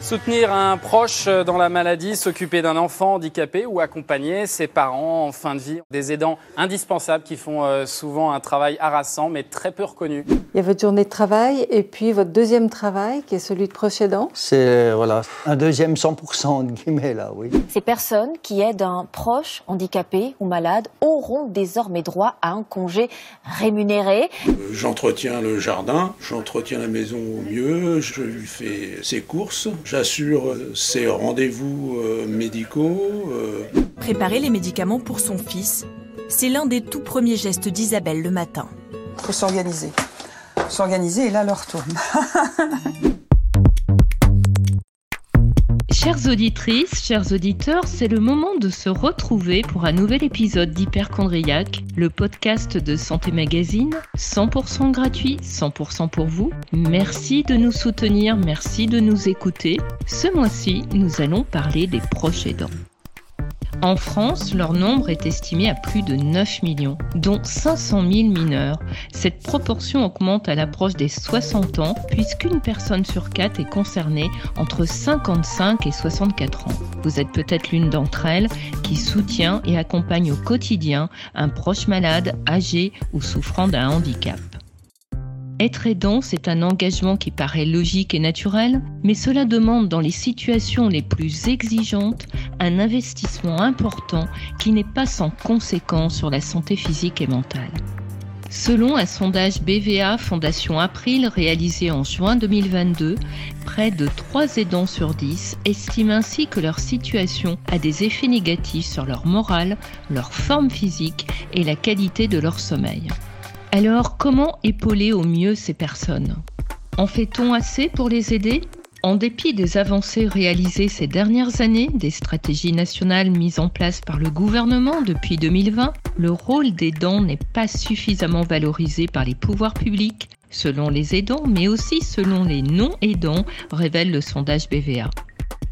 Soutenir un proche dans la maladie, s'occuper d'un enfant handicapé ou accompagner ses parents en fin de vie. Des aidants indispensables qui font euh, souvent un travail harassant mais très peu reconnu. Il y a votre journée de travail et puis votre deuxième travail qui est celui de proche aidant. C'est voilà, un deuxième 100% de guillemets là, oui. Ces personnes qui aident un proche handicapé ou malade auront désormais droit à un congé rémunéré. J'entretiens le jardin, j'entretiens la maison au mieux, je lui fais ses courses, j'assure ses rendez-vous euh, médicaux. euh, Préparer les médicaments pour son fils, c'est l'un des tout premiers gestes d'Isabelle le matin. faut s'organiser. S'organiser et là, l'heure tourne. Chères auditrices, chers auditeurs, c'est le moment de se retrouver pour un nouvel épisode d'Hyperchondriac, le podcast de Santé Magazine, 100% gratuit, 100% pour vous. Merci de nous soutenir, merci de nous écouter. Ce mois-ci, nous allons parler des proches aidants. En France, leur nombre est estimé à plus de 9 millions, dont 500 000 mineurs. Cette proportion augmente à l'approche des 60 ans, puisqu'une personne sur quatre est concernée entre 55 et 64 ans. Vous êtes peut-être l'une d'entre elles qui soutient et accompagne au quotidien un proche malade, âgé ou souffrant d'un handicap. Être aidant, c'est un engagement qui paraît logique et naturel, mais cela demande dans les situations les plus exigeantes un investissement important qui n'est pas sans conséquence sur la santé physique et mentale. Selon un sondage BVA Fondation April réalisé en juin 2022, près de 3 aidants sur 10 estiment ainsi que leur situation a des effets négatifs sur leur morale, leur forme physique et la qualité de leur sommeil. Alors, comment épauler au mieux ces personnes? En fait-on assez pour les aider? En dépit des avancées réalisées ces dernières années, des stratégies nationales mises en place par le gouvernement depuis 2020, le rôle des dents n'est pas suffisamment valorisé par les pouvoirs publics, selon les aidants, mais aussi selon les non-aidants, révèle le sondage BVA.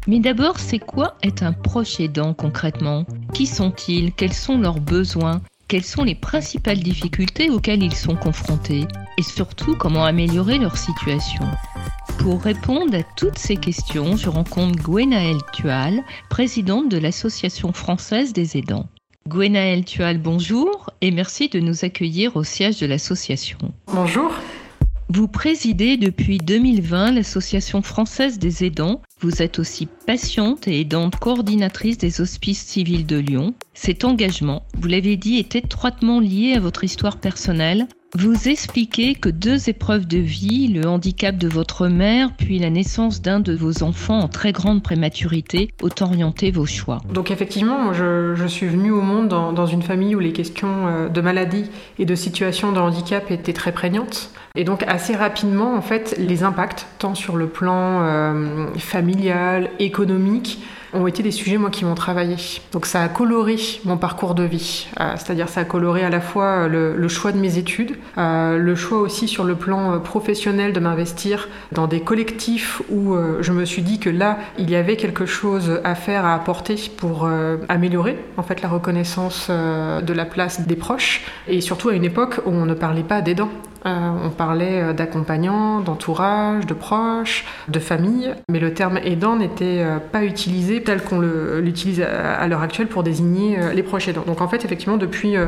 Mais d'abord, c'est quoi être un proche aidant concrètement? Qui sont-ils? Quels sont leurs besoins? Quelles sont les principales difficultés auxquelles ils sont confrontés et surtout comment améliorer leur situation. Pour répondre à toutes ces questions, je rencontre Gwenaëlle Tual, présidente de l'Association française des aidants. Gwenaëlle Tual, bonjour et merci de nous accueillir au siège de l'association. Bonjour. Vous présidez depuis 2020 l'Association française des aidants. Vous êtes aussi patiente et aidante coordinatrice des hospices civils de Lyon. Cet engagement, vous l'avez dit, est étroitement lié à votre histoire personnelle. Vous expliquez que deux épreuves de vie, le handicap de votre mère, puis la naissance d'un de vos enfants en très grande prématurité, ont orienté vos choix. Donc effectivement, je, suis venue au monde dans, dans, une famille où les questions euh, de maladie et de situation de handicap étaient très prégnantes. Et donc assez rapidement, en fait, les impacts, tant sur le plan euh, familial, économique, ont été des sujets moi qui m'ont travaillé. Donc ça a coloré mon parcours de vie, euh, c'est-à-dire ça a coloré à la fois le, le choix de mes études, euh, le choix aussi sur le plan professionnel de m'investir dans des collectifs où euh, je me suis dit que là il y avait quelque chose à faire, à apporter pour euh, améliorer en fait la reconnaissance euh, de la place des proches et surtout à une époque où on ne parlait pas d'aidants. Euh, on parlait d'accompagnants, d'entourage, de proches, de famille, mais le terme aidant n'était euh, pas utilisé tel qu'on l'utilise à, l'heure actuelle pour désigner euh, les proches aidants. Donc en fait, effectivement, depuis euh,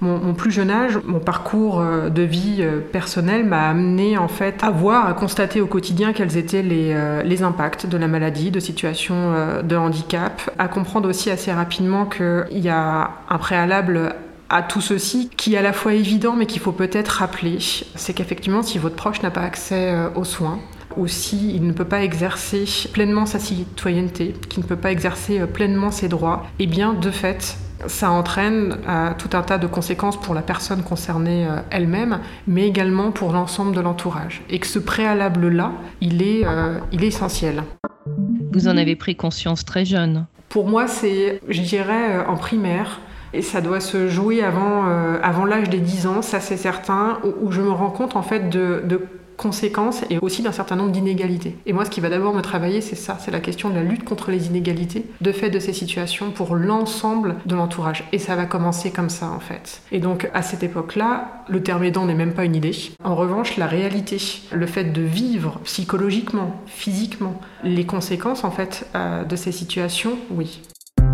mon, plus jeune âge, mon parcours euh, de vie personnelle m'a amené à voir, à constater au quotidien quels étaient les, impacts de la maladie, de situations de handicap, à comprendre aussi assez rapidement qu'il y a un préalable à tout ceci qui est à la fois évident mais qu'il faut peut-être rappeler, c'est qu'effectivement si votre proche n'a pas accès aux soins, ou s'il ne peut pas exercer pleinement sa citoyenneté, qu'il ne peut pas exercer pleinement ses droits, eh bien de fait, ça entraîne euh, tout un tas de conséquences pour la personne concernée euh, elle-même, mais également pour l'ensemble de l'entourage. Et que ce préalable-là, il, est, euh, il est essentiel. Vous en avez pris conscience très jeune Pour moi, c'est, je dirais, en primaire. Et ça doit se jouer avant, euh, avant l'âge des 10 ans, ça c'est certain, où, où, je me rends compte en fait de, de conséquences et aussi d'un certain nombre d'inégalités. Et moi, ce qui va d'abord me travailler, c'est ça, c'est la question de la lutte contre les inégalités de fait de ces situations pour l'ensemble de l'entourage. Et ça va commencer comme ça, en fait. Et donc, à cette époque-là, le terme aidant n'est même pas une idée. En revanche, la réalité, le fait de vivre psychologiquement, physiquement, les conséquences, en fait, euh, de ces situations, oui.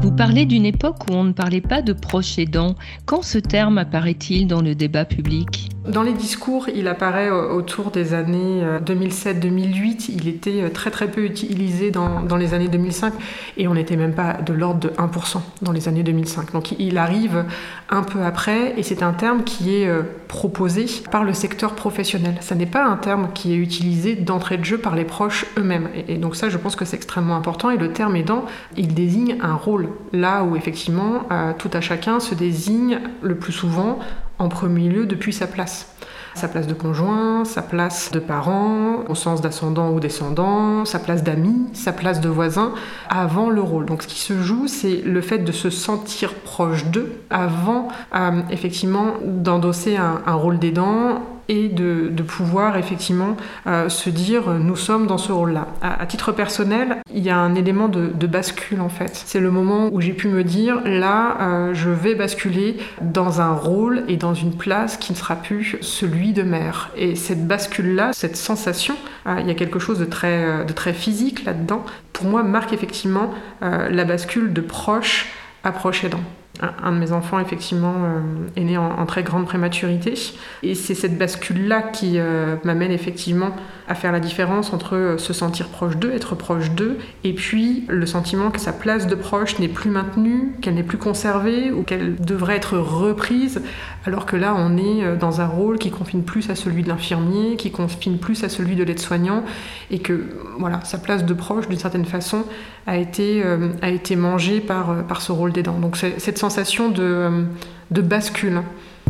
Vous parlez d'une époque où on ne parlait pas de proches aidants. Quand ce terme apparaît-il dans le débat public? Dans les discours, il apparaît autour des années 2007-2008. Euh, il était euh, très très peu utilisé dans, les années 2005 et on n'était même pas de l'ordre de 1% dans les années 2005. Donc il arrive un peu après et c'est un terme qui est euh, proposé par le secteur professionnel. Ça n'est pas un terme qui est utilisé d'entrée de jeu par les proches eux-mêmes. Et, donc ça, je pense que c'est extrêmement important. Et le terme aidant, il désigne un rôle. Là où effectivement, tout à chacun se désigne le plus souvent en premier lieu depuis sa place. Sa place de conjoint, sa place de parent, au sens d'ascendant ou descendant, sa place d'ami, sa place de voisin, avant le rôle. Donc ce qui se joue, c'est le fait de se sentir proche d'eux avant euh, effectivement d'endosser un, un rôle d'aidant et de, pouvoir effectivement euh, se dire nous sommes dans ce rôle-là. À, titre personnel, il y a un élément de, bascule en fait. C'est le moment où j'ai pu me dire là, euh, je vais basculer dans un rôle et dans une place qui ne sera plus celui de mère. Et cette bascule-là, cette sensation, euh, il y a quelque chose de très, de très physique là-dedans, pour moi marque effectivement la bascule de proche à proche aidant. Un de mes enfants, effectivement, euh, est né en, très grande prématurité. Et c'est cette bascule-là qui euh, m'amène effectivement à faire la différence entre euh, se sentir proche d'eux, être proche d'eux, et puis le sentiment que sa place de proche n'est plus maintenue, qu'elle n'est plus conservée ou qu'elle devrait être reprise, alors que là, on est dans un rôle qui confine plus à celui de l'infirmier, qui confine plus à celui de l'aide-soignant, et que voilà, sa place de proche, d'une certaine façon, a été, a été mangée par, par ce rôle d'aidant. Donc cette sensation de, de bascule.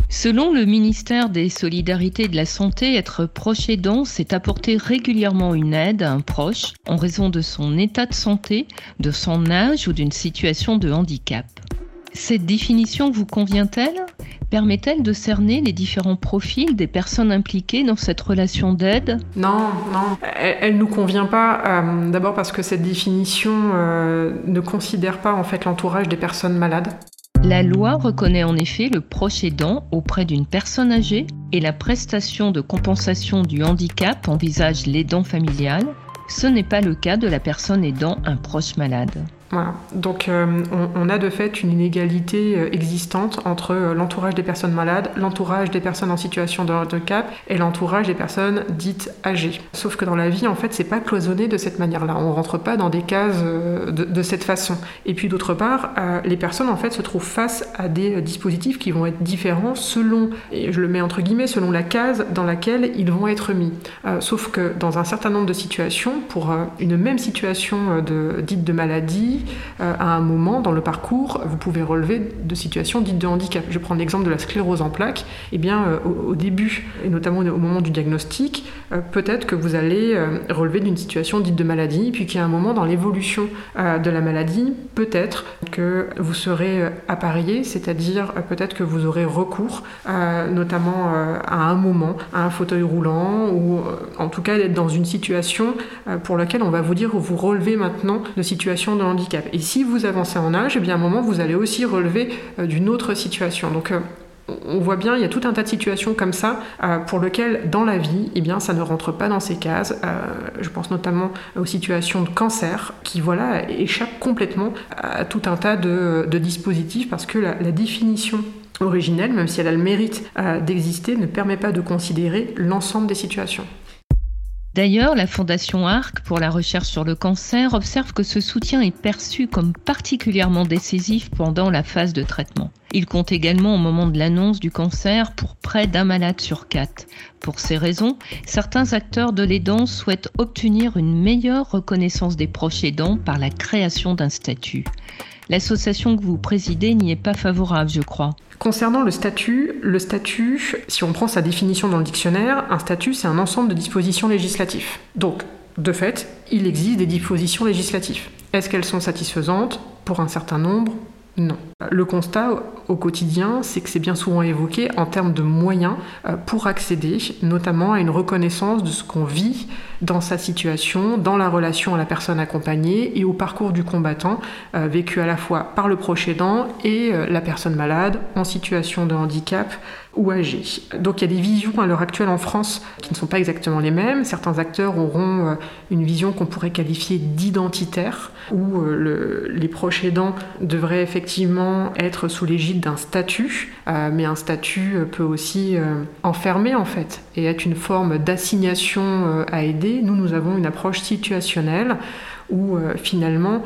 Selon le ministère des Solidarités et de la Santé, être proche aidant, c'est apporter régulièrement une aide à un proche en raison de son état de santé, de son âge ou d'une situation de handicap. Cette définition vous convient-elle? Permet-elle de cerner les différents profils des personnes impliquées dans cette relation d'aide? Non, non, elle, ne nous convient pas. Euh, d'abord parce que cette définition euh, ne considère pas en fait l'entourage des personnes malades. La loi reconnaît en effet le proche aidant auprès d'une personne âgée et la prestation de compensation du handicap envisage l'aidant familial. Ce n'est pas le cas de la personne aidant un proche malade. Voilà. Donc euh, on, a de fait une inégalité euh, existante entre euh, l'entourage des personnes malades, l'entourage des personnes en situation de handicap et l'entourage des personnes dites âgées. Sauf que dans la vie, en fait, c'est pas cloisonné de cette manière-là. On rentre pas dans des cases de, cette façon. Et puis d'autre part, les personnes en fait se trouvent face à des dispositifs qui vont être différents selon, je le mets entre guillemets, selon la case dans laquelle ils vont être mis. sauf que dans un certain nombre de situations, pour une même situation dite de maladie, euh, à un moment dans le parcours, vous pouvez relever de situations dites de handicap. Je prendre l'exemple de la sclérose en plaques. Eh bien, euh, au, début, et notamment au moment du diagnostic, euh, peut-être que vous allez relever d'une situation dite de maladie, puis a un moment dans l'évolution de la maladie, peut-être que vous serez appareillé, c'est-à-dire peut-être que vous aurez recours, notamment à un moment, à un fauteuil roulant, ou en tout cas d'être dans une situation pour laquelle on va vous dire vous relevez maintenant de situation de handicap et si vous avancez en âge, eh bien à un moment, vous allez aussi relever euh, d'une autre situation. Donc, euh, on voit bien, il y a tout un tas de situations comme ça euh, pour lesquelles, dans la vie, eh bien, ça ne rentre pas dans ces cases. je pense notamment aux situations de cancer qui, voilà, échappent complètement à tout un tas de, dispositifs parce que la, définition originelle, même si elle a le mérite d'exister, ne permet pas de considérer l'ensemble des situations. D'ailleurs, la Fondation ARC pour la recherche sur le cancer observe que ce soutien est perçu comme particulièrement décisif pendant la phase de traitement. Il compte également au moment de l'annonce du cancer pour près d'un malade sur quatre. Pour ces raisons, certains acteurs de l'aidant souhaitent obtenir une meilleure reconnaissance des proches aidants par la création d'un statut. L'association que vous présidez n'y est pas favorable, je crois. Concernant le statut, le statut, si on prend sa définition dans le dictionnaire, un statut, c'est un ensemble de dispositions législatives. Donc, de fait, il existe des dispositions législatives. Est-ce qu'elles sont satisfaisantes? Pour un certain nombre, non. Le constat au quotidien, c'est que c'est bien souvent évoqué en termes de moyens euh, pour accéder notamment à une reconnaissance de ce qu'on vit dans sa situation, dans la relation à la personne accompagnée et au parcours du combattant, euh, vécu à la fois par le proche aidant et euh, la personne malade en situation de handicap ou âgée. Donc il y a des visions à l'heure actuelle en France qui ne sont pas exactement les mêmes. Certains acteurs auront une vision qu'on pourrait qualifier d'identitaire, où les proches aidants devraient effectivement être sous l'égide d'un statut, euh, mais un statut euh, peut aussi euh, enfermer en fait et être une forme d'assignation à aider. Nous, nous avons une approche situationnelle où finalement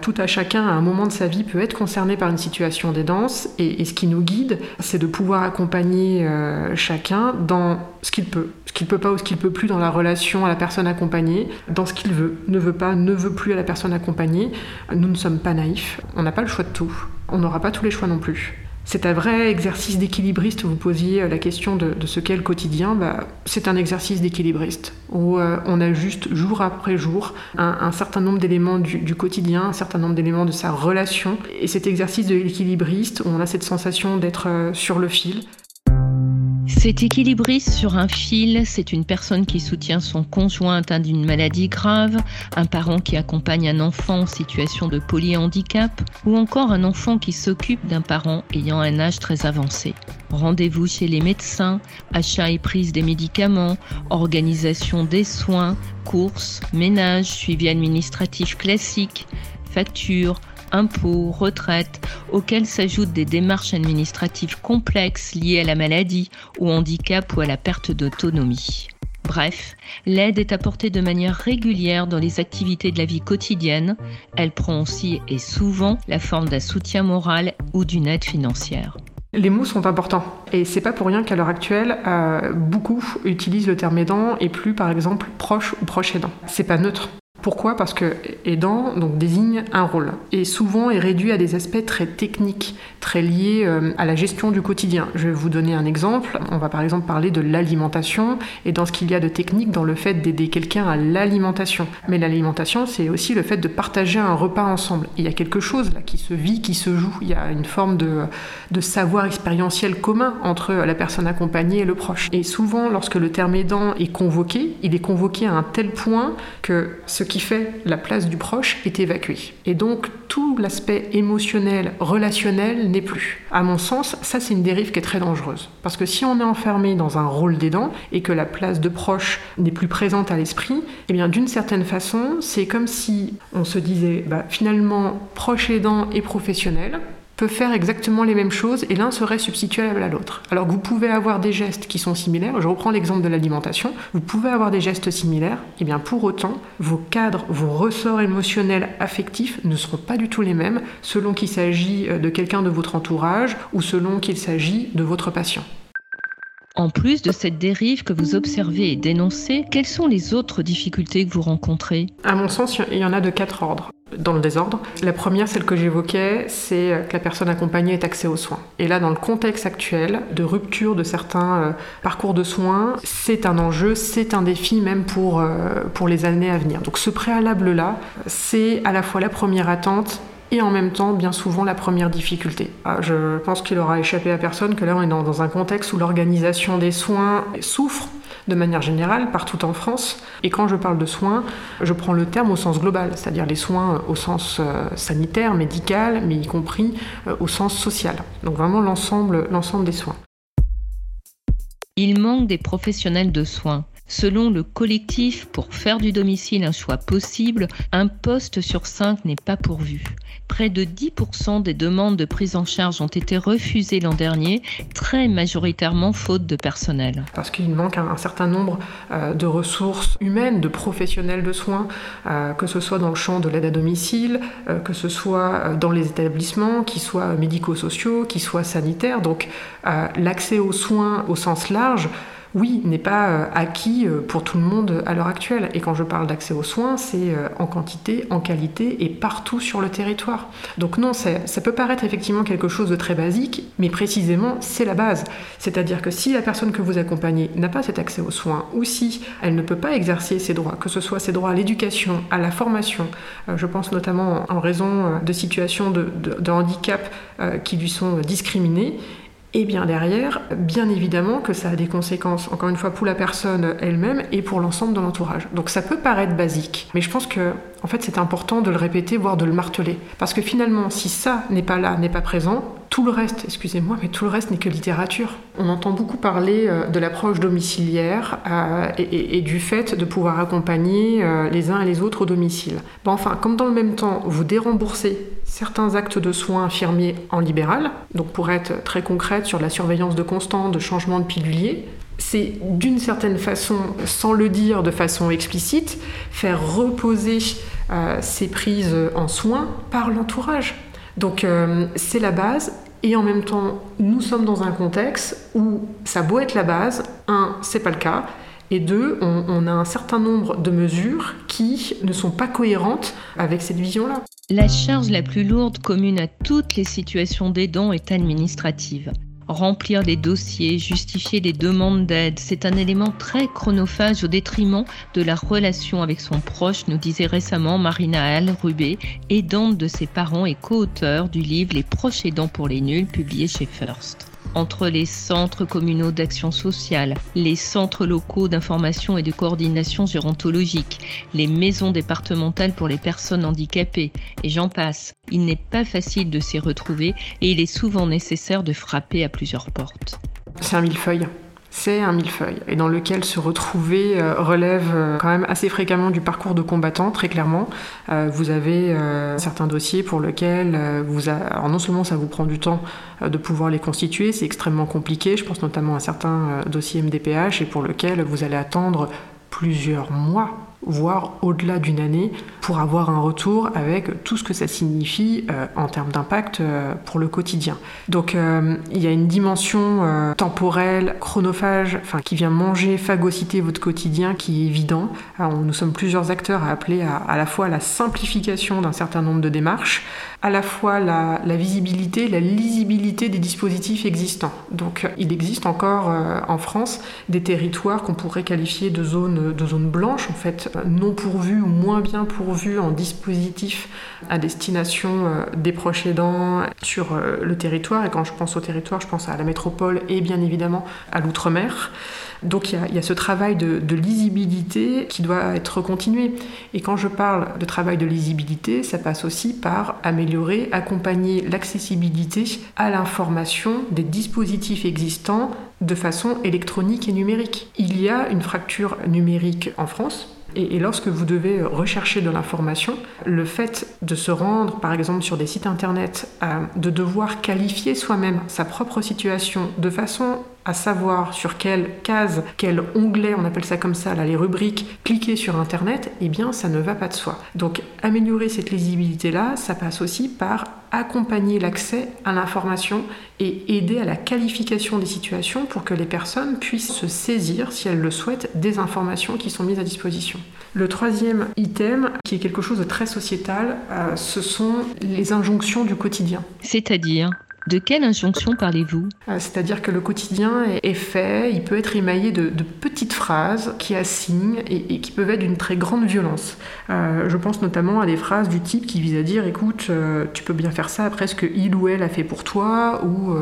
tout à chacun à un moment de sa vie peut être concerné par une situation d'aidance et, ce qui nous guide, c'est de pouvoir accompagner chacun dans ce qu'il peut, qu'il peut pas ou ce qu'il peut plus dans la relation à la personne accompagnée, dans ce qu'il veut, ne veut pas, ne veut plus à la personne accompagnée. Nous ne sommes pas naïfs, on n'a pas le choix de tout on n'aura pas tous les choix non plus. C'est un vrai exercice d'équilibriste. Vous posiez la question de, ce qu'est le quotidien. Bah, c'est un exercice d'équilibriste où euh, on ajuste jour après jour un, certain nombre d'éléments du, quotidien, un certain nombre d'éléments de sa relation. Et cet exercice de l'équilibriste, où on a cette sensation d'être euh, sur le fil. Cet équilibriste sur un fil, c'est une personne qui soutient son conjoint atteint d'une maladie grave, un parent qui accompagne un enfant en situation de polyhandicap ou encore un enfant qui s'occupe d'un parent ayant un âge très avancé. Rendez-vous chez les médecins, achat et prise des médicaments, organisation des soins, courses, ménage, suivi administratif classique, factures, impôts, retraites, auxquels s'ajoutent des démarches administratives complexes liées à la maladie, au handicap ou à la perte d'autonomie. Bref, l'aide est apportée de manière régulière dans les activités de la vie quotidienne. Elle prend aussi et souvent la forme d'un soutien moral ou d'une aide financière. Les mots sont importants et c'est pas pour rien qu'à l'heure actuelle, euh, beaucoup utilisent le terme aidant et plus par exemple proche ou proche aidant. C'est pas neutre. Pourquoi? Parce que aidant donc, désigne un rôle et souvent est réduit à des aspects très techniques, très liés euh, à la gestion du quotidien. Je vais vous donner un exemple. On va par exemple parler de l'alimentation et dans ce qu'il y a de technique dans le fait d'aider quelqu'un à l'alimentation. Mais l'alimentation, c'est aussi le fait de partager un repas ensemble. Il y a quelque chose là qui se vit, qui se joue. Il y a une forme de, de savoir expérientiel commun entre la personne accompagnée et le proche. Et souvent, lorsque le terme aidant est convoqué, il est convoqué à un tel point que ce qui fait la place du proche est évacué. Et donc tout l'aspect émotionnel, relationnel n'est plus. À mon sens, ça c'est une dérive qui est très dangereuse. Parce que si on est enfermé dans un rôle d'aidant et que la place de proche n'est plus présente à l'esprit, eh bien d'une certaine façon, c'est comme si on se disait bah, finalement proche aidant et professionnel, peut faire exactement les mêmes choses et l'un serait substituable à l'autre. Alors vous pouvez avoir des gestes qui sont similaires, je reprends l'exemple de l'alimentation, vous pouvez avoir des gestes similaires, et bien pour autant, vos cadres, vos ressorts émotionnels, affectifs ne seront pas du tout les mêmes selon qu'il s'agit euh, de quelqu'un de votre entourage ou selon qu'il s'agit de votre patient. En plus de cette dérive que vous observez et dénoncez, quelles sont les autres difficultés que vous rencontrez? À mon sens, il y en a de quatre ordres dans le désordre. La première, celle que j'évoquais, c'est que la personne accompagnée ait accès aux soins. Et là, dans le contexte actuel de rupture de certains euh, parcours de soins, c'est un enjeu, c'est un défi même pour, euh, pour les années à venir. Donc ce préalable-là, c'est à la fois la première attente et en même temps, bien souvent, la première difficulté. Ah, je pense qu'il aura échappé à personne que là, on est dans un contexte où l'organisation des soins souffre de manière générale partout en France. Et quand je parle de soins, je prends le terme au sens global, c'est-à-dire les soins au sens euh, sanitaire, médical, mais y compris euh, au sens social. Donc vraiment l'ensemble, l'ensemble des soins. Il manque des professionnels de soins. Selon le collectif, pour faire du domicile un choix possible, un poste sur cinq n'est pas pourvu. Près de 10% des demandes de prise en charge ont été refusées l'an dernier, très majoritairement faute de personnel. Parce qu'il manque un, certain nombre euh, de ressources humaines, de professionnels de soins, euh, que ce soit dans le champ de l'aide à domicile, euh, que ce soit dans les établissements, qui soient médico-sociaux, qui soient sanitaires. Donc l'accès aux soins au sens large oui, n'est pas acquis pour tout le monde à l'heure actuelle. Et quand je parle d'accès aux soins, c'est en quantité, en qualité et partout sur le territoire. Donc non, ça peut paraître effectivement quelque chose de très basique, mais précisément, c'est la base. C'est-à-dire que si la personne que vous accompagnez n'a pas cet accès aux soins, ou si elle ne peut pas exercer ses droits, que ce soit ses droits à l'éducation, à la formation, je pense notamment en raison de situations de, de handicap qui lui sont discriminées, et bien derrière, bien évidemment que ça a des conséquences, encore une fois, pour la personne elle-même et pour l'ensemble de l'entourage. Donc ça peut paraître basique, mais je pense que en fait c'est important de le répéter, voire de le marteler. Parce que finalement, si ça n'est pas là, n'est pas présent, tout le reste, excusez-moi, mais tout le reste n'est que littérature. On entend beaucoup parler euh, de l'approche domiciliaire euh, et, du fait de pouvoir accompagner euh, les uns et les autres au domicile. Enfin, comme dans le même temps, vous déremboursez certains actes de soins infirmiers en libéral, donc pour être très concrète sur la surveillance de constant, de changement de pilulier, c'est d'une certaine façon, sans le dire de façon explicite, faire reposer ces prises en soins par l'entourage. Donc euh, c'est la base. Et en même temps, nous sommes dans un contexte où ça doit être la base. Un, c'est pas le cas. Et deux, on, a un certain nombre de mesures qui ne sont pas cohérentes avec cette vision-là. La charge la plus lourde commune à toutes les situations d'aidants est administrative. Remplir les dossiers, justifier les demandes d'aide, c'est un élément très chronophage au détriment de la relation avec son proche, nous disait récemment Marina Al-Rubé, aidante de ses parents et co-auteur du livre Les proches aidants pour les nuls, publié chez First entre les centres communaux d'action sociale, les centres locaux d'information et de coordination gérontologique, les maisons départementales pour les personnes handicapées, et j'en passe. Il n'est pas facile de s'y retrouver et il est souvent nécessaire de frapper à plusieurs portes. C'est un millefeuille c'est un millefeuille et dans lequel se retrouver euh, relève euh, quand même assez fréquemment du parcours de combattant, très clairement. Euh, vous avez certains dossiers pour lesquels vous alors non seulement ça vous prend du temps de pouvoir les constituer, c'est extrêmement compliqué. Je pense notamment à certains dossiers MDPH et pour lesquels vous allez attendre plusieurs mois voire au-delà d'une année, pour avoir un retour avec tout ce que ça signifie euh, en termes d'impact euh, pour le quotidien. Donc euh, il y a une dimension temporelle, chronophage, qui vient manger, phagocyter votre quotidien qui est évident. nous sommes plusieurs acteurs à appeler à, à la fois la simplification d'un certain nombre de démarches, à la fois la, visibilité, la lisibilité des dispositifs existants. Donc il existe encore en France des territoires qu'on pourrait qualifier de zones, de zones blanches, en fait, non pourvus ou moins bien pourvus en dispositifs à destination euh, des proches aidants sur euh, le territoire. Et quand je pense au territoire, je pense à la métropole et bien évidemment à l'outre-mer. Donc il y, a, ce travail de, lisibilité qui doit être continué. Et quand je parle de travail de lisibilité, ça passe aussi par améliorer, accompagner l'accessibilité à l'information des dispositifs existants de façon électronique et numérique. Il y a une fracture numérique en France, et, lorsque vous devez rechercher de l'information, le fait de se rendre, par exemple, sur des sites internet, euh, de devoir qualifier soi-même sa propre situation de façon à savoir sur quelle case, quel onglet, on appelle ça comme ça, là, les rubriques, cliquer sur Internet, eh bien, ça ne va pas de soi. Donc, améliorer cette lisibilité-là, ça passe aussi par accompagner l'accès à l'information et aider à la qualification des situations pour que les personnes puissent se saisir, si elles le souhaitent, des informations qui sont mises à disposition. Le troisième item, qui est quelque chose de très sociétal, euh, ce sont les injonctions du quotidien. C'est-à-dire? De quelle injonction parlez-vous? Euh, C'est-à-dire que le quotidien est fait, il peut être émaillé de, petites phrases qui assignent et, qui peuvent être d'une très grande violence. Euh, je pense notamment à des phrases du type qui visent à dire écoute, euh, tu peux bien faire ça après ce que il ou elle a fait pour toi, ou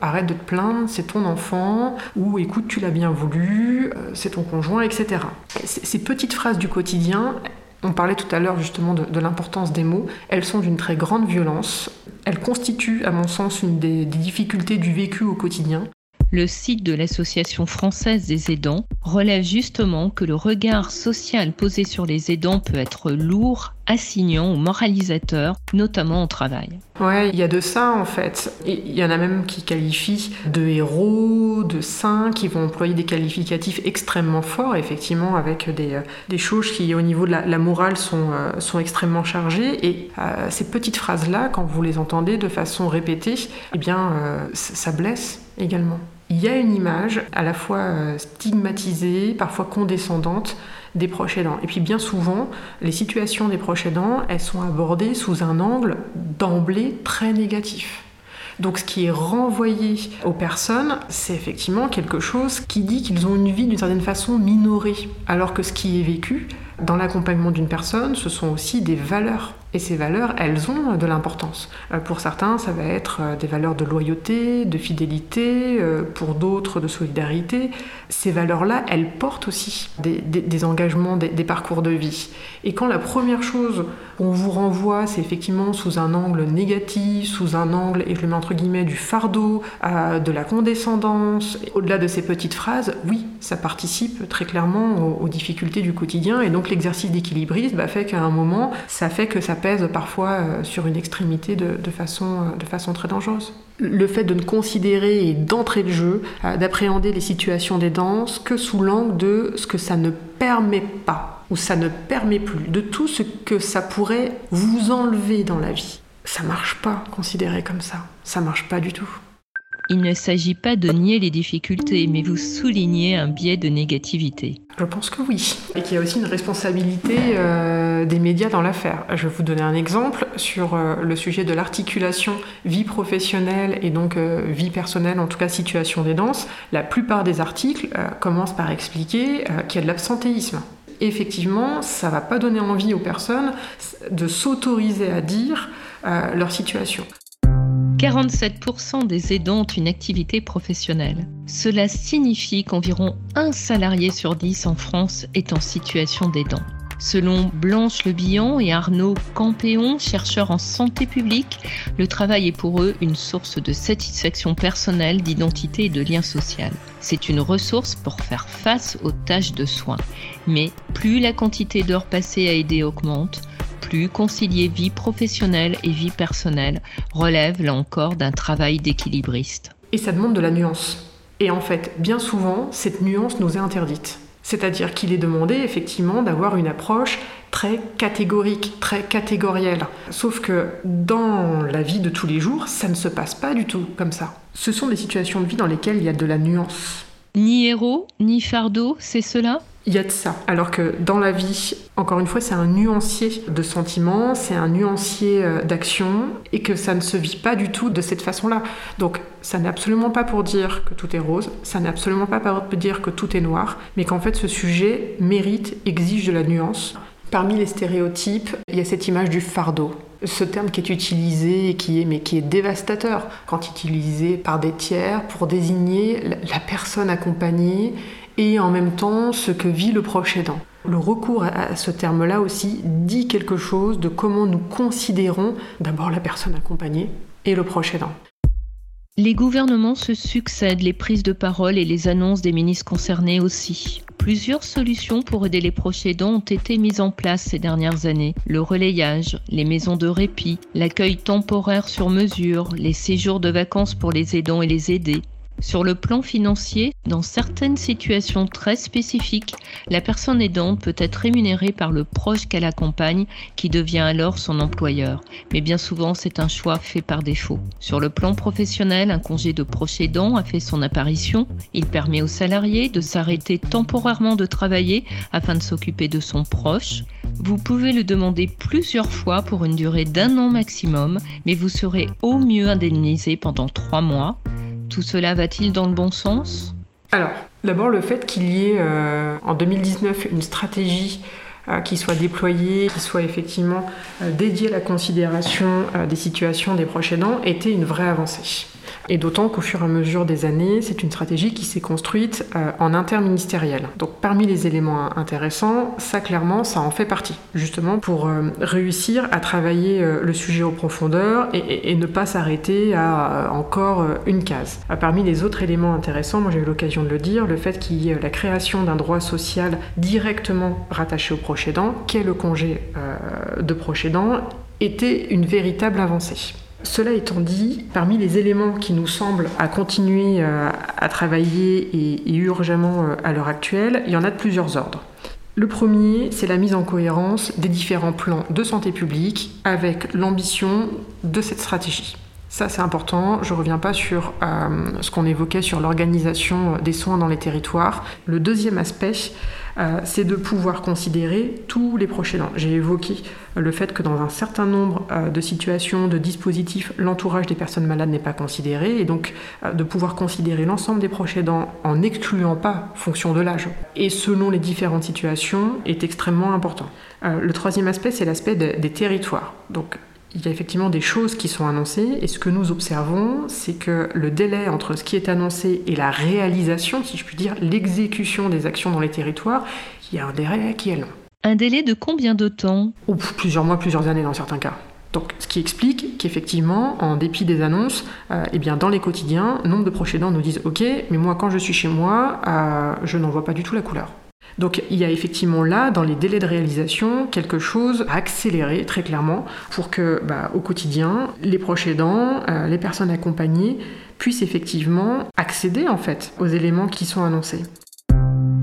arrête de te plaindre, c'est ton enfant, ou écoute, tu l'as bien voulu, c'est ton conjoint, etc. Ces petites phrases du quotidien, on parlait tout à l'heure justement de, l'importance des mots. Elles sont d'une très grande violence. Elles constituent, à mon sens, une des difficultés du vécu au quotidien le site de l'Association française des aidants relève justement que le regard social posé sur les aidants peut être lourd, assignant ou moralisateur, notamment au travail. Ouais, il y a de ça en fait. Il y en a même qui qualifient de héros, de saints, qui vont employer des qualificatifs extrêmement forts, effectivement, avec des, euh, choses qui, au niveau de la, morale, sont, euh, sont extrêmement chargées. Et euh, ces petites phrases-là, quand vous les entendez de façon répétée, eh bien, ça blesse également. Il y a une image à la fois euh, stigmatisée, parfois condescendante des proches aidants. Et puis bien souvent, les situations des proches aidants, elles sont abordées sous un angle d'emblée très négatif. Donc ce qui est renvoyé aux personnes, c'est effectivement quelque chose qui dit qu'ils ont une vie d'une certaine façon minorée, alors que ce qui est vécu dans l'accompagnement d'une personne, ce sont aussi des valeurs et ces valeurs, elles ont de l'importance. Euh, pour certains, ça va être euh, des valeurs de loyauté, de fidélité, euh, pour d'autres de solidarité. Ces valeurs-là, elles portent aussi des, engagements, des, parcours de vie. Et quand la première chose qu'on vous renvoie, c'est effectivement sous un angle négatif, sous un angle, et je le mets entre guillemets, du fardeau, de la condescendance, au-delà de ces petites phrases, oui, ça participe très clairement aux, difficultés du quotidien. Et donc l'exercice d'équilibrisme bah, fait qu'à un moment, ça fait que ça pèse parfois euh, sur une extrémité de, façon, euh, de façon très dangereuse. Le fait de ne considérer et d'entrer le jeu, euh, d'appréhender les situations des danses que sous l'angle de ce que ça ne permet pas ou ça ne permet plus, de tout ce que ça pourrait vous enlever dans la vie. Ça marche pas considéré comme ça. Ça marche pas du tout. Il ne s'agit pas de nier les difficultés, mais vous soulignez un biais de négativité. Je pense que oui. Et qu'il y a aussi une responsabilité euh, des médias dans l'affaire. Je vais vous donner un exemple sur euh, le sujet de l'articulation vie professionnelle et donc euh, vie personnelle, en tout cas situation des danses. La plupart des articles commencent par expliquer qu'il y a de l'absentéisme effectivement, ça va pas donner envie aux personnes de s'autoriser à dire leur situation. 47% des aidants ont une activité professionnelle. Cela signifie qu'environ un salarié sur 10 en France est en situation d'aidant. Selon Blanche Lebihan et Arnaud Campéon, chercheurs en santé publique, le travail est pour eux une source de satisfaction personnelle, d'identité et de lien social. C'est une ressource pour faire face aux tâches de soins. Mais plus la quantité d'heures passées à aider augmente, plus, concilier vie professionnelle et vie personnelle relève là encore d'un travail d'équilibriste. Et ça demande de la nuance. Et en fait, bien souvent, cette nuance nous est interdite. C'est-à-dire qu'il est demandé effectivement d'avoir une approche très catégorique, très catégorielle. Sauf que dans la vie de tous les jours, ça ne se passe pas du tout comme ça. Ce sont des situations de vie dans lesquelles il y a de la nuance. Ni héros, ni fardeau, c'est cela? Il y a de ça. Alors que dans la vie, encore une fois, c'est un nuancier de sentiments, c'est un nuancier euh, d'action, et que ça ne se vit pas du tout de cette façon-là. Donc, ça n'est absolument pas pour dire que tout est rose, ça n'est absolument pas pour dire que tout est noir, mais qu'en fait, ce sujet mérite, exige de la nuance. Parmi les stéréotypes, il y a cette image du fardeau. Ce terme qui est utilisé et qui est, mais qui est dévastateur quand utilisé par des tiers pour désigner la personne accompagnée et en même temps ce que vit le proche aidant. Le recours à ce terme-là aussi dit quelque chose de comment nous considérons d'abord la personne accompagnée et le proche aidant. Les gouvernements se succèdent, les prises de parole et les annonces des ministres concernés aussi. Plusieurs solutions pour aider les proches aidants ont été mises en place ces dernières années. Le relayage, les maisons de répit, l'accueil temporaire sur mesure, les séjours de vacances pour les aidants et les aidés, sur le plan financier, dans certaines situations très spécifiques, la personne aidante peut être rémunérée par le proche qu'elle accompagne qui devient alors son employeur. Mais bien souvent, c'est un choix fait par défaut. Sur le plan professionnel, un congé de proche aidant a fait son apparition. Il permet au salarié de s'arrêter temporairement de travailler afin de s'occuper de son proche. Vous pouvez le demander plusieurs fois pour une durée d'un an maximum, mais vous serez au mieux indemnisé pendant trois mois. Tout cela va-t-il dans le bon sens? Alors, d'abord le fait qu'il y ait euh, en 2019 une stratégie euh, qui soit déployée, qui soit effectivement euh, dédiée à la considération des situations des proches aidants était une vraie avancée. Et d'autant qu'au fur et à mesure des années, c'est une stratégie qui s'est construite euh, en interministériel. Donc parmi les éléments intéressants, ça clairement, ça en fait partie, justement pour euh, réussir à travailler euh, le sujet en profondeur et, ne pas s'arrêter à encore une case. parmi les autres éléments intéressants, moi j'ai eu l'occasion de le dire, le fait qu'il y ait la création d'un droit social directement rattaché au proche aidant, qu'est le congé de proche aidant, était une véritable avancée. Cela étant dit, parmi les éléments qui nous semblent à continuer euh, à travailler et, urgemment euh, à l'heure actuelle, il y en a de plusieurs ordres. Le premier, c'est la mise en cohérence des différents plans de santé publique avec l'ambition de cette stratégie. Ça, c'est important. Je ne reviens pas sur euh, ce qu'on évoquait sur l'organisation des soins dans les territoires. Le deuxième aspect, euh, c'est de pouvoir considérer tous les proches aidants. J'ai évoqué le fait que dans un certain nombre euh, de situations, de dispositifs, l'entourage des personnes malades n'est pas considéré, et donc de pouvoir considérer l'ensemble des proches aidants en n'excluant pas fonction de l'âge et selon les différentes situations est extrêmement important. le troisième aspect, c'est l'aspect des territoires. Il y a effectivement des choses qui sont annoncées et ce que nous observons, c'est que le délai entre ce qui est annoncé et la réalisation, si je puis dire, l'exécution des actions dans les territoires, il y a un délai qui est long. Un délai de combien de temps? Plusieurs mois, plusieurs années dans certains cas. Donc, ce qui explique qu'effectivement, en dépit des annonces, euh, eh bien, dans les quotidiens, nombre de proches aidants nous disent Ok, mais moi, quand je suis chez moi, euh, je n'en vois pas du tout la couleur. Donc il y a effectivement là, dans les délais de réalisation, quelque chose à accélérer très clairement pour que bah, au quotidien, les proches aidants, euh, les personnes accompagnées puissent effectivement accéder en fait aux éléments qui sont annoncés.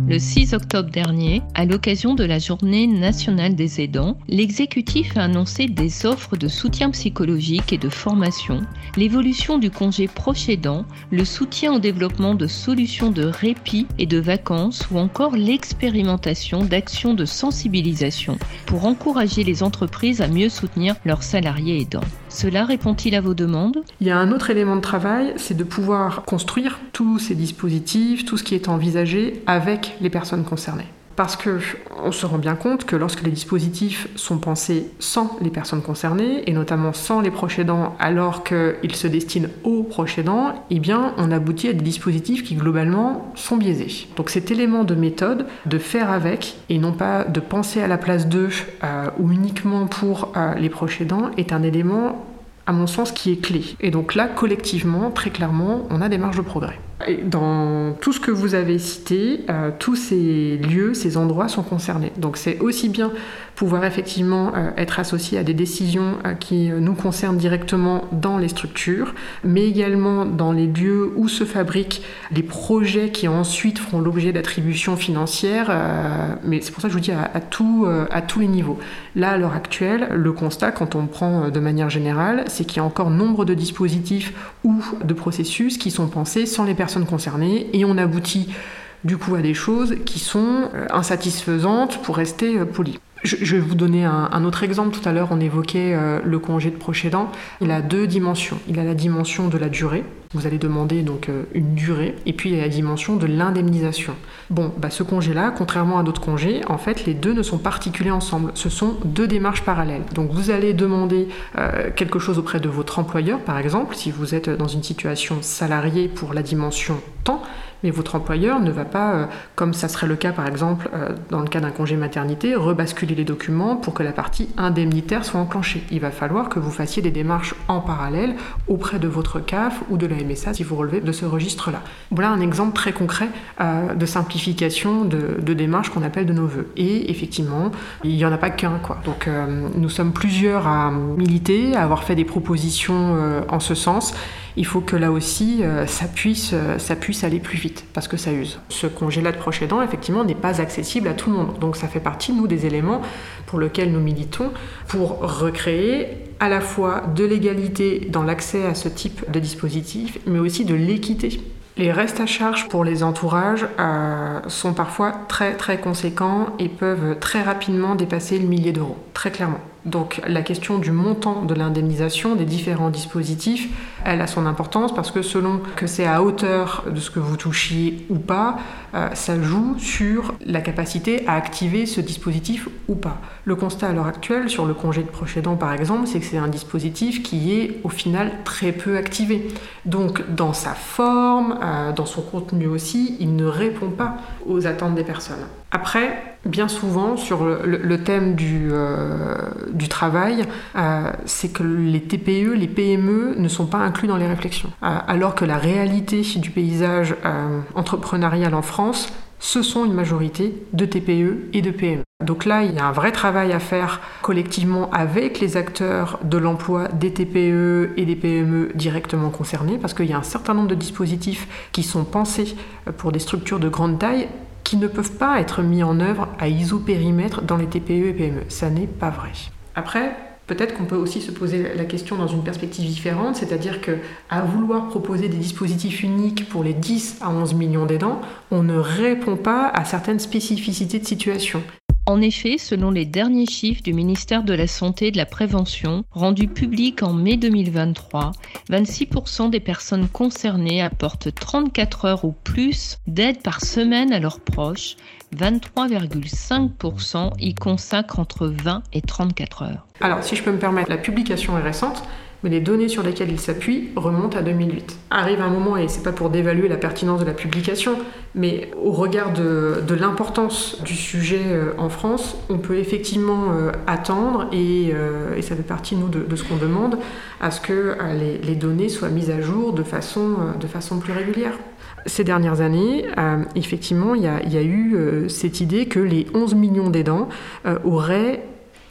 Le 6 octobre dernier, à l'occasion de la Journée nationale des aidants, l'exécutif a annoncé des offres de soutien psychologique et de formation, l'évolution du congé proche aidant, le soutien au développement de solutions de répit et de vacances ou encore l'expérimentation d'actions de sensibilisation pour encourager les entreprises à mieux soutenir leurs salariés aidants. Cela répond-il à vos demandes? Il y a un autre élément de travail, c'est de pouvoir construire tous ces dispositifs, tout ce qui est envisagé avec les personnes concernées. Parce que on se rend bien compte que lorsque les dispositifs sont pensés sans les personnes concernées, et notamment sans les proches aidants, alors qu'ils se destinent aux proches aidants, eh on aboutit à des dispositifs qui globalement sont biaisés. Donc cet élément de méthode, de faire avec, et non pas de penser à la place d'eux euh, ou uniquement pour euh, les proches aidants, est un élément à mon sens, qui est clé. Et donc là, collectivement, très clairement, on a des marges de progrès. Dans tout ce que vous avez cité, euh, tous ces lieux, ces endroits sont concernés. Donc c'est aussi bien pouvoir effectivement euh, être associé à des décisions euh, qui nous concernent directement dans les structures, mais également dans les lieux où se fabriquent les projets qui ensuite feront l'objet d'attributions financières. mais c'est pour ça que je vous dis à, tout, à tous les niveaux. Là, à l'heure actuelle, le constat, quand on prend de manière générale, c'est qu'il y a encore nombre de dispositifs ou de processus qui sont pensés sans les personnes concernées et on aboutit du coup à des choses qui sont euh, insatisfaisantes pour rester euh, poli. Je, vais vous donner un, autre exemple. Tout à l'heure, on évoquait euh, le congé de proche aidant. Il a deux dimensions. Il a la dimension de la durée. Vous allez demander donc une durée. Et puis, il y a la dimension de l'indemnisation. Bon, bah, ce congé-là, contrairement à d'autres congés, en fait, les deux ne sont pas articulés ensemble. Ce sont deux démarches parallèles. Donc, vous allez demander quelque chose auprès de votre employeur, par exemple, si vous êtes dans une situation salariée pour la dimension temps mais votre employeur ne va pas, euh, comme ça serait le cas par exemple euh, dans le cas d'un congé maternité, rebasculer les documents pour que la partie indemnitaire soit enclenchée. Il va falloir que vous fassiez des démarches en parallèle auprès de votre CAF ou de la MSA si vous relevez de ce registre-là. Voilà un exemple très concret euh, de simplification de, démarches qu'on appelle de nos voeux. Et effectivement, il n'y en a pas qu'un. Donc nous sommes plusieurs à militer, à avoir fait des propositions en ce sens il faut que là aussi, euh, ça, puisse, euh, ça puisse aller plus vite, parce que ça use. Ce congé-là de proche effectivement, n'est pas accessible à tout le monde. Donc ça fait partie, nous, des éléments pour lesquels nous militons, pour recréer à la fois de l'égalité dans l'accès à ce type de dispositif, mais aussi de l'équité. Les restes à charge pour les entourages euh, sont parfois très très conséquents et peuvent très rapidement dépasser le millier d'euros, très clairement. Donc la question du montant de l'indemnisation des différents dispositifs, elle a son importance parce que selon que c'est à hauteur de ce que vous touchiez ou pas, euh, ça joue sur la capacité à activer ce dispositif ou pas. Le constat à l'heure actuelle sur le congé de proche par exemple, c'est que c'est un dispositif qui est au final très peu activé. Donc dans sa forme, euh, dans son contenu aussi, il ne répond pas aux attentes des personnes. Après, bien souvent, sur le, thème du, euh, travail, euh, c'est que les TPE, les PME ne sont pas inclus dans les réflexions. Euh, alors que la réalité du paysage entrepreneurial en France, ce sont une majorité de TPE et de PME. Donc là, il y a un vrai travail à faire collectivement avec les acteurs de l'emploi des TPE et des PME directement concernés, parce qu'il y a un certain nombre de dispositifs qui sont pensés pour des structures de grande taille qui ne peuvent pas être mis en œuvre à isopérimètre dans les TPE et PME. Ça n'est pas vrai. Après, Peut-être qu'on peut aussi se poser la question dans une perspective différente, c'est-à-dire que à vouloir proposer des dispositifs uniques pour les 10 à 11 millions d'aidants, on ne répond pas à certaines spécificités de situation. En effet, selon les derniers chiffres du ministère de la Santé et de la Prévention, rendus publics en mai 2023, 26% des personnes concernées apportent 34 heures ou plus d'aide par semaine à leurs proches, 23,5% y consacrent entre 20 et 34 heures. Alors, si je peux me permettre, la publication est récente, mais les données sur lesquelles il s'appuie remontent à 2008. Arrive un moment, et c'est pas pour dévaluer la pertinence de la publication, mais au regard de, l'importance du sujet euh, en France, on peut effectivement euh, attendre, euh, et, ça fait partie, nous, de, ce qu'on demande, à ce que les, données soient mises à jour de façon, de façon plus régulière. Ces dernières années, effectivement, il y, y, a eu cette idée que les 11 millions d'aidants auraient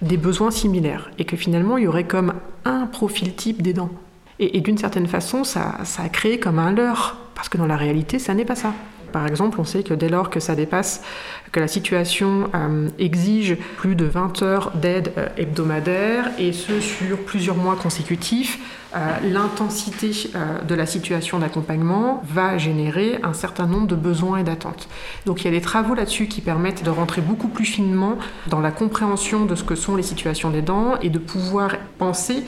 des besoins similaires et que finalement il y aurait comme un profil type d'aidant. Et, et d'une certaine façon, ça, ça a créé comme un leurre, parce que dans la réalité, ça n'est pas ça. Par exemple, on sait que dès lors que ça dépasse, que la situation euh, exige plus de 20 heures d'aide euh, hebdomadaire, et ce sur plusieurs mois consécutifs, euh, l'intensité de la situation d'accompagnement va générer un certain nombre de besoins et d'attentes. Donc il y a des travaux là-dessus qui permettent de rentrer beaucoup plus finement dans la compréhension de ce que sont les situations des dents et de pouvoir penser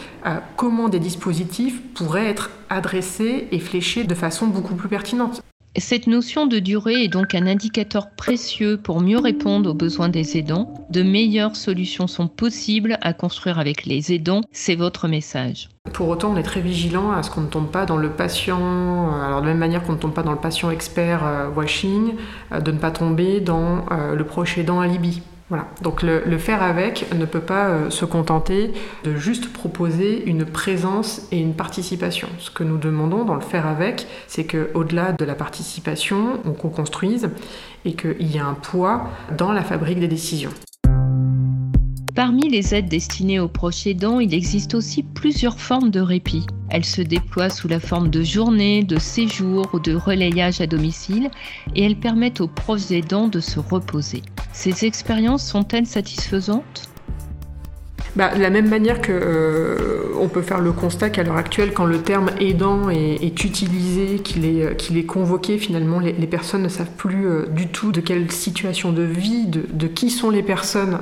comment des dispositifs pourraient être adressés et fléchés de façon beaucoup plus pertinente. Cette notion de durée est donc un indicateur précieux pour mieux répondre aux besoins des aidants. De meilleures solutions sont possibles à construire avec les aidants, c'est votre message. Pour autant, on est très vigilant à ce qu'on ne tombe pas dans le patient, euh, alors de la même manière qu'on ne tombe pas dans le patient expert euh, washing, euh, de ne pas tomber dans le proche aidant alibi. Voilà. Donc le, faire avec ne peut pas euh, se contenter de juste proposer une présence et une participation. Ce que nous demandons dans le faire avec, c'est qu'au-delà de la participation, on co-construise et qu'il y ait un poids dans la fabrique des décisions. Parmi les aides destinées aux proches aidants, il existe aussi plusieurs formes de répit. Elles se déploient sous la forme de journées, de séjours ou de relayage à domicile et elles permettent aux proches aidants de se reposer. Ces expériences sont-elles satisfaisantes? Bah, de la même manière que euh, on peut faire le constat qu'à l'heure actuelle, quand le terme aidant est, utilisé, qu'il est, euh, qu'il est convoqué, finalement, les, personnes ne savent plus euh, du tout de quelle situation de vie, de, qui sont les personnes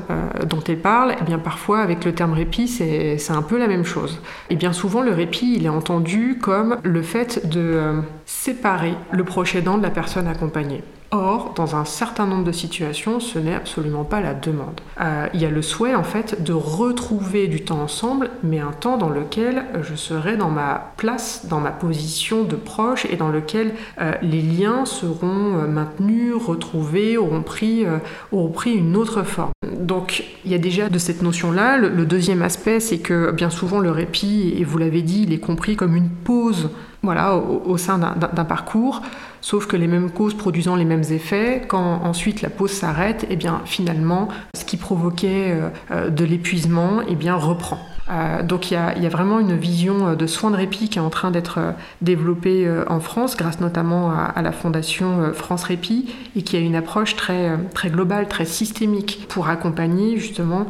dont elles parlent. Et eh bien parfois, avec le terme répit, c'est, c'est un peu la même chose. Et bien souvent, le répit, il est entendu comme le fait de séparer le proche aidant de la personne accompagnée. Or, dans un certain nombre de situations, ce n'est absolument pas la demande. Euh, il y a le souhait en fait de retrouver du temps ensemble, mais un temps dans lequel je serai dans ma place, dans ma position de proche et dans lequel euh, les liens seront euh, maintenus, retrouvés, auront pris, auront pris une autre forme. Donc, il y a déjà de cette notion-là. Le, deuxième aspect, c'est que bien souvent le répit, et vous l'avez dit, il est compris comme une pause voilà, au, sein d'un parcours, sauf que les mêmes causes produisant les mêmes effets, quand ensuite la pause s'arrête, eh bien finalement, ce qui provoquait euh, euh, de l'épuisement, eh bien reprend. Euh, donc il y, a, vraiment une vision de soins de répit qui est en train d'être développée en France, grâce notamment à, la fondation France Répit, et qui a une approche très, très globale, très systémique pour accompagner justement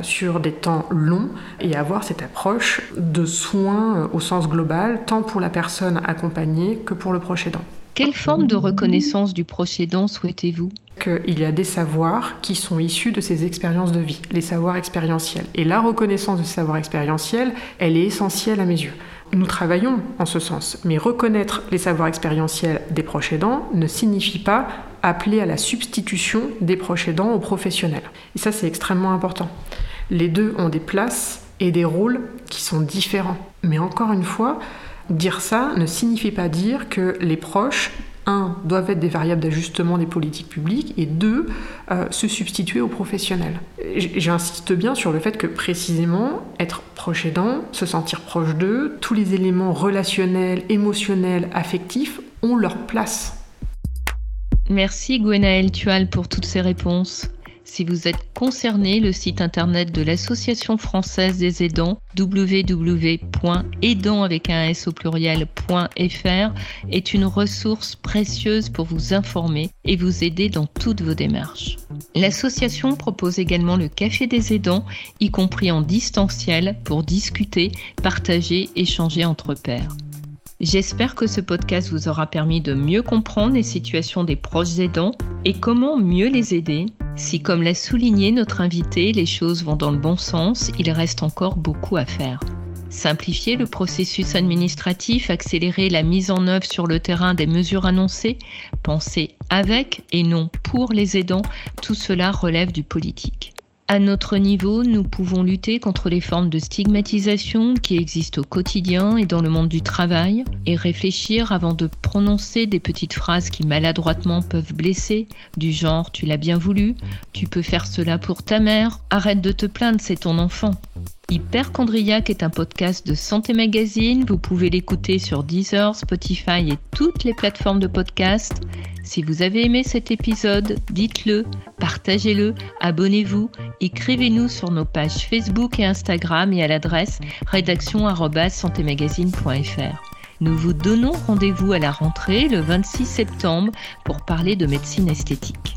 sur des temps longs et avoir cette approche de soins au sens global, tant pour la personne accompagnée que pour le proche aidant. Quelle forme de reconnaissance du proche aidant souhaitez-vous qu'il y a des savoirs qui sont issus de ces expériences de vie, les savoirs expérientiels. Et la reconnaissance de ces savoirs expérientiels, elle est essentielle à mes yeux. Nous travaillons en ce sens, mais reconnaître les savoirs expérientiels des proches aidants ne signifie pas appeler à la substitution des proches aidants aux professionnels. Et ça, c'est extrêmement important. Les deux ont des places et des rôles qui sont différents. Mais encore une fois, dire ça ne signifie pas dire que les proches un, doivent être des variables d'ajustement des politiques publiques, et deux, euh, se substituer aux professionnels. J'insiste bien sur le fait que précisément, être proche aidant, se sentir proche d'eux, tous les éléments relationnels, émotionnels, affectifs ont leur place. Merci Gwenaël Tual pour toutes ces réponses. Si vous êtes concerné, le site internet de l'Association française des aidants, www.aidant avec un s au pluriel.fr, est une ressource précieuse pour vous informer et vous aider dans toutes vos démarches. L'association propose également le Café des aidants, y compris en distanciel, pour discuter, partager, échanger entre pairs. J'espère que ce podcast vous aura permis de mieux comprendre les situations des proches aidants et comment mieux les aider. Si, comme l'a souligné notre invité, les choses vont dans le bon sens, il reste encore beaucoup à faire. Simplifier le processus administratif, accélérer la mise en œuvre sur le terrain des mesures annoncées, penser avec et non pour les aidants, tout cela relève du politique. À notre niveau, nous pouvons lutter contre les formes de stigmatisation qui existent au quotidien et dans le monde du travail et réfléchir avant de prononcer des petites phrases qui maladroitement peuvent blesser, du genre tu l'as bien voulu, tu peux faire cela pour ta mère, arrête de te plaindre, c'est ton enfant. Hyperchondriac est un podcast de Santé Magazine. Vous pouvez l'écouter sur Deezer, Spotify et toutes les plateformes de podcast. Si vous avez aimé cet épisode, dites-le, partagez-le, abonnez-vous, écrivez-nous sur nos pages Facebook et Instagram et à l'adresse rédaction@santémagazine.fr. Nous vous donnons rendez-vous à la rentrée le 26 septembre pour parler de médecine esthétique.